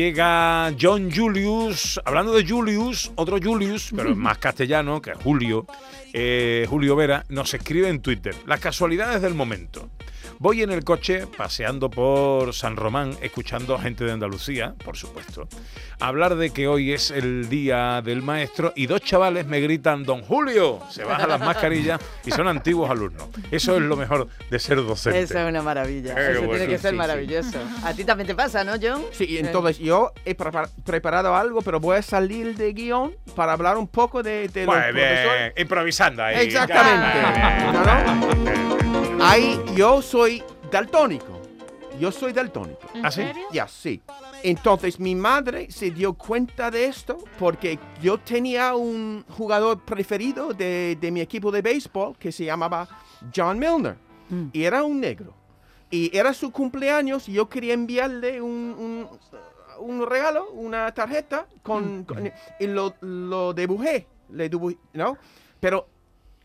Llega John Julius, hablando de Julius, otro Julius, pero más castellano, que es Julio, eh, Julio Vera, nos escribe en Twitter, las casualidades del momento. Voy en el coche paseando por San Román, escuchando a gente de Andalucía, por supuesto, hablar de que hoy es el día del maestro y dos chavales me gritan, Don Julio, se bajan las mascarillas y son antiguos alumnos. Eso es lo mejor de ser docente. Eso es una maravilla. Qué Eso bueno. tiene que ser Sí, sí. maravilloso. A ti también te pasa, ¿no, John? Sí, entonces yo he prepar- preparado algo, pero voy a salir de guion para hablar un poco de, de los Muy profesores. improvisando ahí. Exactamente. Ya. No, Ahí yo soy daltónico. Yo soy daltónico. ¿Ah, sí? Ya, sí. Entonces mi madre se dio cuenta de esto porque yo tenía un jugador preferido de, de mi equipo de béisbol que se llamaba John Milner. Mm. Y era un negro. Y era su cumpleaños y yo quería enviarle un, un, un regalo, una tarjeta, con, con- y lo, lo dibujé, le dibujé, ¿no? Pero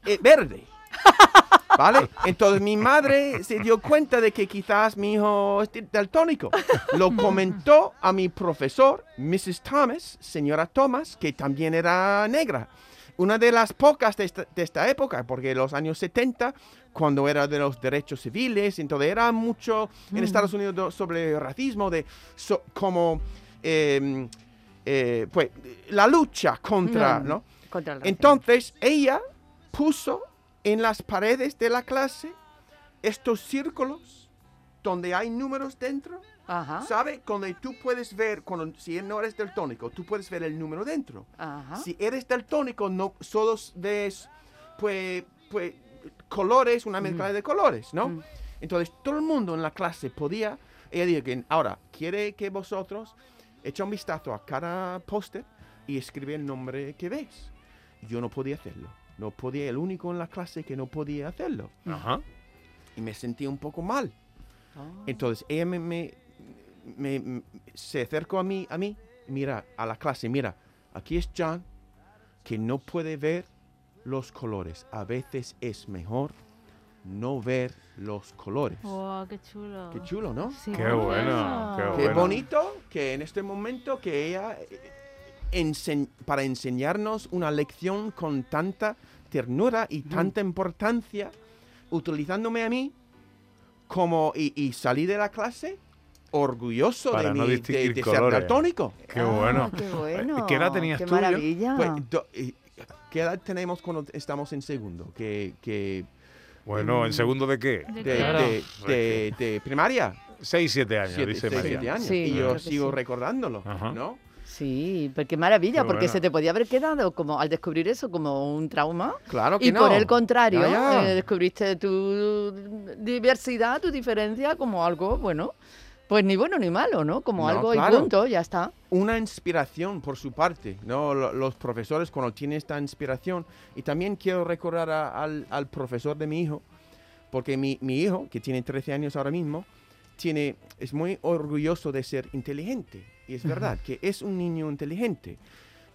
eh, verde. ¿Vale? Entonces mi madre se dio cuenta de que quizás mi hijo es daltónico. Lo comentó a mi profesor, Mrs. Thomas, señora Thomas, que también era negra. Una de las pocas de esta, de esta época, porque en los años 70, cuando era de los derechos civiles, entonces era mucho en Estados Unidos do- sobre racismo, de so- como eh, eh, pues la lucha contra, Mm. ¿no? Contra. Entonces ella puso en las paredes de la clase estos círculos donde hay números dentro. Ajá. ¿Sabe? Donde tú puedes ver, cuando, si no eres daltónico, tú puedes ver el número dentro. Ajá. Si eres daltónico, no solo ves, pues, pues, colores, una mezcla de colores, ¿no? Mm. Entonces, todo el mundo en la clase podía, ella dijo que ahora, quiere que vosotros echen un vistazo a cada póster y escribe el nombre que ves. Yo no podía hacerlo. No podía, el único en la clase que no podía hacerlo. Ajá. Y me sentí un poco mal. Ah. Entonces ella me, me- me- me- se acercó a mí, a mí, mira, a la clase, mira, aquí es John, que no puede ver los colores. A veces es mejor no ver los colores. Wow, qué chulo. Qué chulo, ¿no? Sí, Qué bueno, qué Qué bueno. bonito que en este momento que ella, eh, ense- para enseñarnos una lección con tanta ternura y tanta importancia, utilizándome a mí como y, y salí de la clase orgulloso Para de, no mi, de, ser daltónico. Qué Ah, bueno. Qué bueno. ¿Qué edad tenías qué tú, John? maravilla. Pues, do- y- ¿Qué edad tenemos cuando estamos en segundo? Que, que Bueno, ¿en segundo de qué? De de, Claro. de- de- de primaria. 6, 7 años, Siete- dice seis, María. siete años. Sí, y yo sigo sí. recordándolo, Ajá. ¿no? Sí, pero qué maravilla, porque bueno. se te podía haber quedado como al descubrir eso como un trauma. Claro que Y no. por el contrario, Ya, ya. eh, descubriste tu diversidad, tu diferencia como algo, bueno, pues ni bueno ni malo, ¿no? Como No, algo claro. y punto, ya está. una inspiración por su parte, ¿no? Lo- Los profesores cuando tienen esta inspiración. Y también quiero recordar a- al, al profesor de mi hijo, porque mi, mi hijo, que tiene 13 años ahora mismo, tiene, es muy orgulloso de ser inteligente. Y es verdad que es un niño inteligente.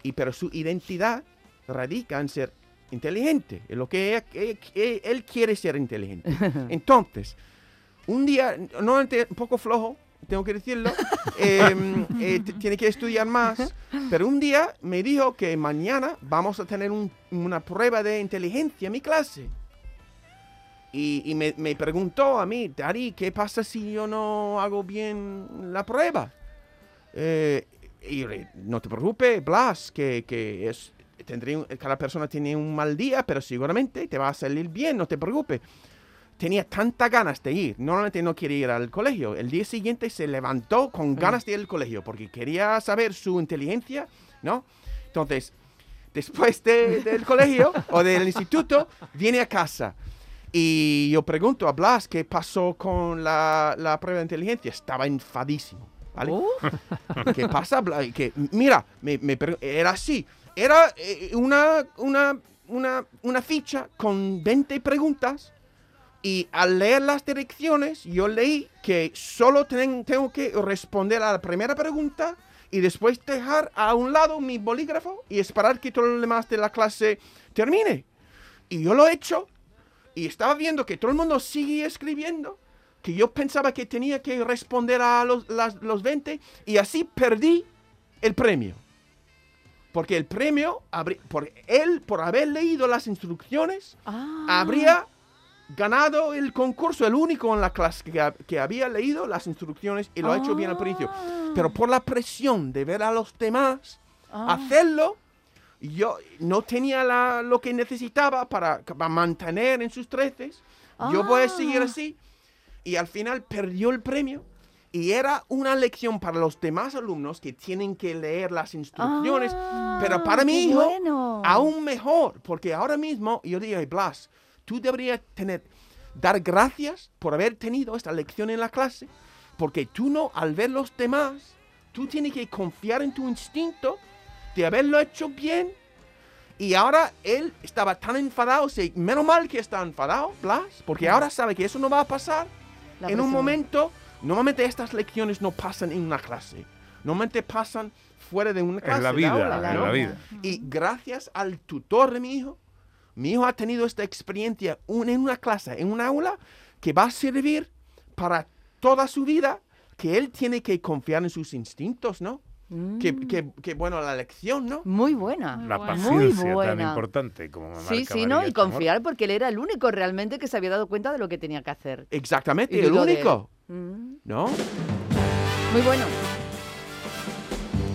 Y, pero su identidad radica en ser inteligente, en lo que ella- él, él- él quiere ser inteligente. Entonces, un día, normalmente un poco flojo, tengo que decirlo, em, eh, t- tiene que estudiar más, pero un día me dijo que mañana vamos a tener un- una prueba de inteligencia en mi clase. Y, y me, me preguntó a mí, Dari, ¿qué pasa si yo no hago bien la prueba? Eh, y no te preocupes, Blas, que, que es, tendré cada persona tiene un mal día, pero seguramente te va a salir bien, no te preocupes. Tenía tantas ganas de ir, normalmente no quiere ir al colegio. El día siguiente se levantó con ganas de ir al colegio porque quería saber su inteligencia, ¿no? Entonces, después de- del colegio o del instituto, viene a casa. Y yo pregunto a Blas qué pasó con la, la prueba de inteligencia. Estaba enfadísimo. ¿vale? Uh, ¿Qué pasa? Blas? Que, mira, me, era así. Era eh, una, una, una, una ficha con 20 preguntas Y al leer las direcciones, yo leí que solo ten- tengo que responder a la primera pregunta y después dejar a un lado mi bolígrafo y esperar que todo lo demás de la clase termine. Y yo lo he hecho y estaba viendo que todo el mundo sigue escribiendo, que yo pensaba que tenía que responder a los, las- los 20 y así perdí el premio. Porque el premio, por él, por haber leído las instrucciones, Ah. habría ganado el concurso, el único en la clase que, ha- que había leído las instrucciones y lo ha hecho bien al principio. Pero por la presión de ver a los demás Ah. hacerlo, yo no tenía la- lo que necesitaba para, para mantener en sus treces. Yo voy a seguir Ah. así. Y al final perdió el premio. Y era una lección para los demás alumnos que tienen que leer las instrucciones. Ah, pero para mi hijo, bueno. aún mejor. Porque ahora mismo yo digo, Blas, tú deberías tener, dar gracias por haber tenido esta lección en la clase. Porque tú no, al ver los demás, tú tienes que confiar en tu instinto de haberlo hecho bien. Y ahora él estaba tan enfadado, sí, menos mal que está enfadado, Blas, porque ahora sabe que eso no va a pasar. La en un momento, normalmente estas lecciones no pasan en una clase, normalmente pasan fuera de una clase. En la vida, aula, en ¿no? la vida. Y gracias al tutor de mi hijo, mi hijo ha tenido esta experiencia un- en una clase, en un aula, que va a servir para toda su vida, que él tiene que confiar en sus instintos, ¿no? Que, Mm. que- que, bueno, la lección, ¿no? Muy buena. La Muy paciencia tan buena. importante como me Sí, sí, ¿no? Y confiar porque él era el único realmente que se había dado cuenta de lo que tenía que hacer. Exactamente, Y el único, Mm. ¿no? Muy bueno.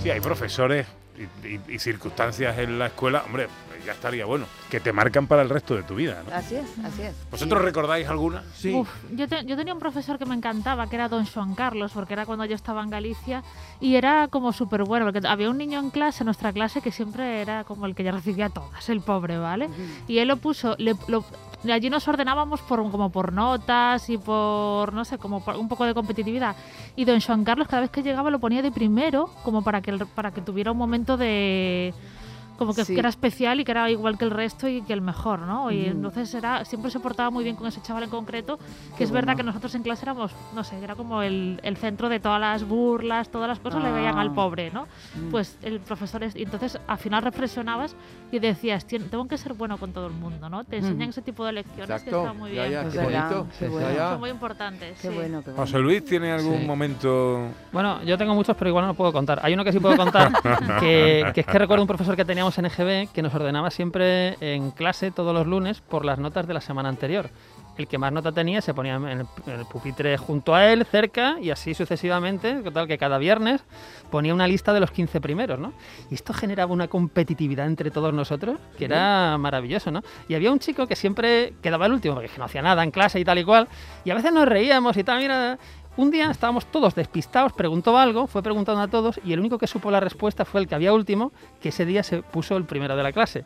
Sí, hay profesores y, y- y circunstancias en la escuela, hombre, ya estaría bueno, que te marcan para el resto de tu vida. ¿no? Así es, así es. ¿Vosotros Sí. recordáis alguna? Sí. Uf, yo, te- yo tenía un profesor que me encantaba, que era don Juan Carlos, porque era cuando yo estaba en Galicia, y era como súper bueno, porque había un niño en clase, en nuestra clase, que siempre era como el que ya recibía todas, el pobre, ¿vale? Y él lo puso, le- lo- allí nos ordenábamos por, como por notas y por, no sé, como por un poco de competitividad. Y don Juan Carlos cada vez que llegaba lo ponía de primero, como para que, para que tuviera un momento de... Como que, Sí. que era especial y que era igual que el resto y que el mejor, ¿no? Y Ujú. entonces era, siempre se portaba muy bien con ese chaval en concreto, que Qué es verdad bueno. que nosotros en clase éramos, no sé, era como el, el centro de todas las burlas, todas las cosas le veían al Ah. pobre, ¿no? Mm. Pues el profesor, es, y entonces al final reflexionabas y decías, "Tien- tengo que ser bueno con todo el mundo, ¿no? Te enseñan Ujú. ese tipo de lecciones que Exacto. está muy Ya, bien. ya, Es qué verdad, bonito. qué bueno. ya. Son muy importantes. Qué sí. bueno, qué bueno. José Luis, ¿tiene algún Sí. momento? Bueno, yo tengo muchos, pero igual no lo puedo contar. Hay uno que sí puedo contar, que, que es que recuerdo un profesor que teníamos en EGB que nos ordenaba siempre en clase todos los lunes por las notas de la semana anterior. El que más nota tenía se ponía en el, en el pupitre junto a él, cerca, y así sucesivamente, total que cada viernes ponía una lista de los 15 primeros, ¿no? Y esto generaba una competitividad entre todos nosotros que era maravilloso, ¿no? Y había un chico que siempre quedaba el último, porque no hacía nada en clase y tal y cual, y a veces nos reíamos y tal, mira, un día estábamos todos despistados, preguntó algo, fue preguntando a todos y el único que supo la respuesta fue el que había último, que ese día se puso el primero de la clase.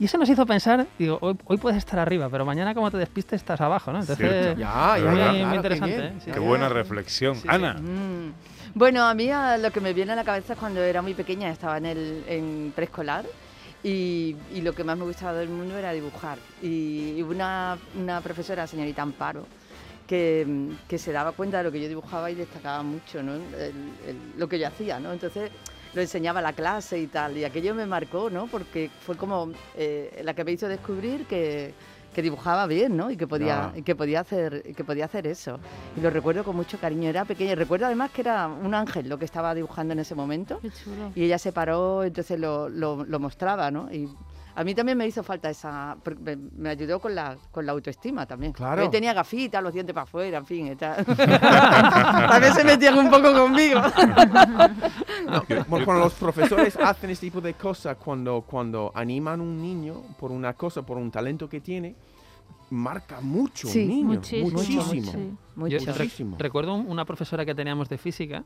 Y eso nos hizo pensar, digo, hoy, hoy puedes estar arriba, pero mañana como te despistes estás abajo, ¿no? Entonces. Ya, ya, Muy- ya, muy claro, qué interesante, bien. ¿eh? Sí. Qué Ya, buena ya. reflexión. Sí, sí. Ana, Mm. Bueno, a mí a lo que me viene a la cabeza es cuando era muy pequeña, estaba en el en preescolar y, y lo que más me gustaba del mundo era dibujar. Y, y una, una profesora, señorita Amparo, que, mm, que se daba cuenta de lo que yo dibujaba y destacaba mucho ¿no? El- el- lo que yo hacía. ¿no? Entonces lo enseñaba a la clase y tal. Y aquello me marcó, ¿no? porque fue como eh, la que me hizo descubrir que, que dibujaba bien, ¿no? Y que podía, Ah. y que podía hacer, y que podía hacer eso. Y lo recuerdo con mucho cariño. Era pequeña. Recuerdo además que era un ángel lo que estaba dibujando en ese momento. Qué chulo. Y ella se paró, entonces lo, lo, lo mostraba, ¿no? Y a mí también me hizo falta esa. porque Me, me ayudó con la, con la autoestima también. Claro. Yo tenía gafitas, los dientes para afuera, en fin. también se metían un poco conmigo. No, bueno, cuando los profesores hacen este tipo de cosas, cuando, cuando animan a un niño por una cosa, por un talento que tiene, marca mucho Sí, un niño. muchísimo, muchísimo. Mucho. Yo re- Muchísimo. recuerdo un- una profesora que teníamos de física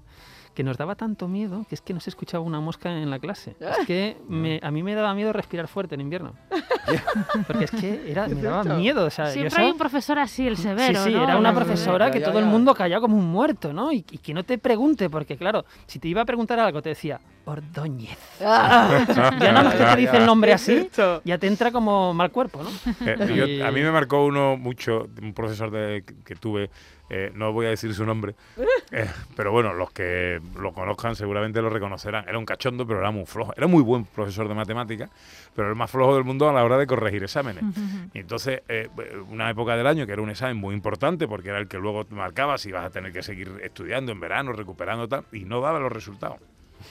que nos daba tanto miedo que es que no se escuchaba una mosca en la clase. Es que me- a mí me daba miedo respirar fuerte en invierno. Porque es que era, me daba miedo. O sea, Siempre eso- hay un profesor así, el severo, Sí, sí, ¿no? era una profesora que todo el mundo callaba como un muerto, ¿no? Y, y que no te pregunte, porque claro, si te iba a preguntar algo, te decía, Ordóñez. Ah, Ya no ya te dice el nombre así, ya te entra como mal cuerpo, ¿no? eh, yo- a mí me marcó marcó uno mucho, un profesor de, que tuve, eh, no voy a decir su nombre, eh, pero bueno, los que lo conozcan seguramente lo reconocerán. Era un cachondo, pero era muy flojo. Era muy buen profesor de matemáticas, pero el más flojo del mundo a la hora de corregir exámenes. Y entonces, eh, una época del año que era un examen muy importante, porque era el que luego marcaba si ibas a tener que seguir estudiando en verano, recuperando tal, y no daba los resultados.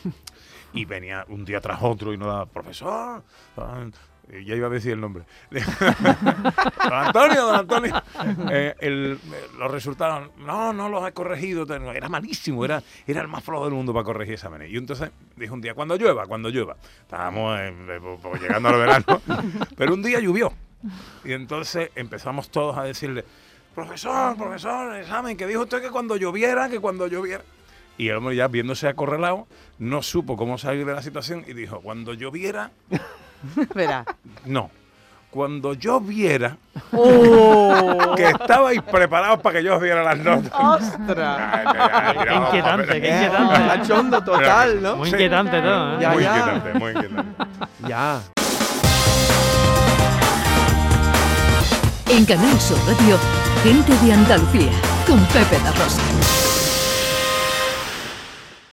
Y venía un día tras otro y no daba, profesor, eh, ya iba a decir el nombre. don Antonio, don Antonio. Eh, eh, los resultados, no, no los he corregido. Era malísimo, era, era el más flojo del mundo para corregir exámenes. Y entonces dijo un día, cuando llueva, cuando llueva. Estábamos eh, llegando al verano, pero un día llovió. Y entonces empezamos todos a decirle, profesor, profesor, examen, que dijo usted que cuando lloviera, que cuando lloviera. Y el hombre ya viéndose acorralado, no supo cómo salir de la situación y dijo, cuando lloviera, Verá. no. Cuando yo viera ¡Oh! que estabais preparados para que yo os diera las notas. ¡Ostras! Ay, ay, ay, Qué inquietante, qué inquietante. cachondo total, ¿no? Muy Sí. inquietante todo, ¿eh? Ya, Muy ya. inquietante, muy inquietante. Ya. En Canal Sur Radio, gente de Andalucía, con Pepe da Rosa.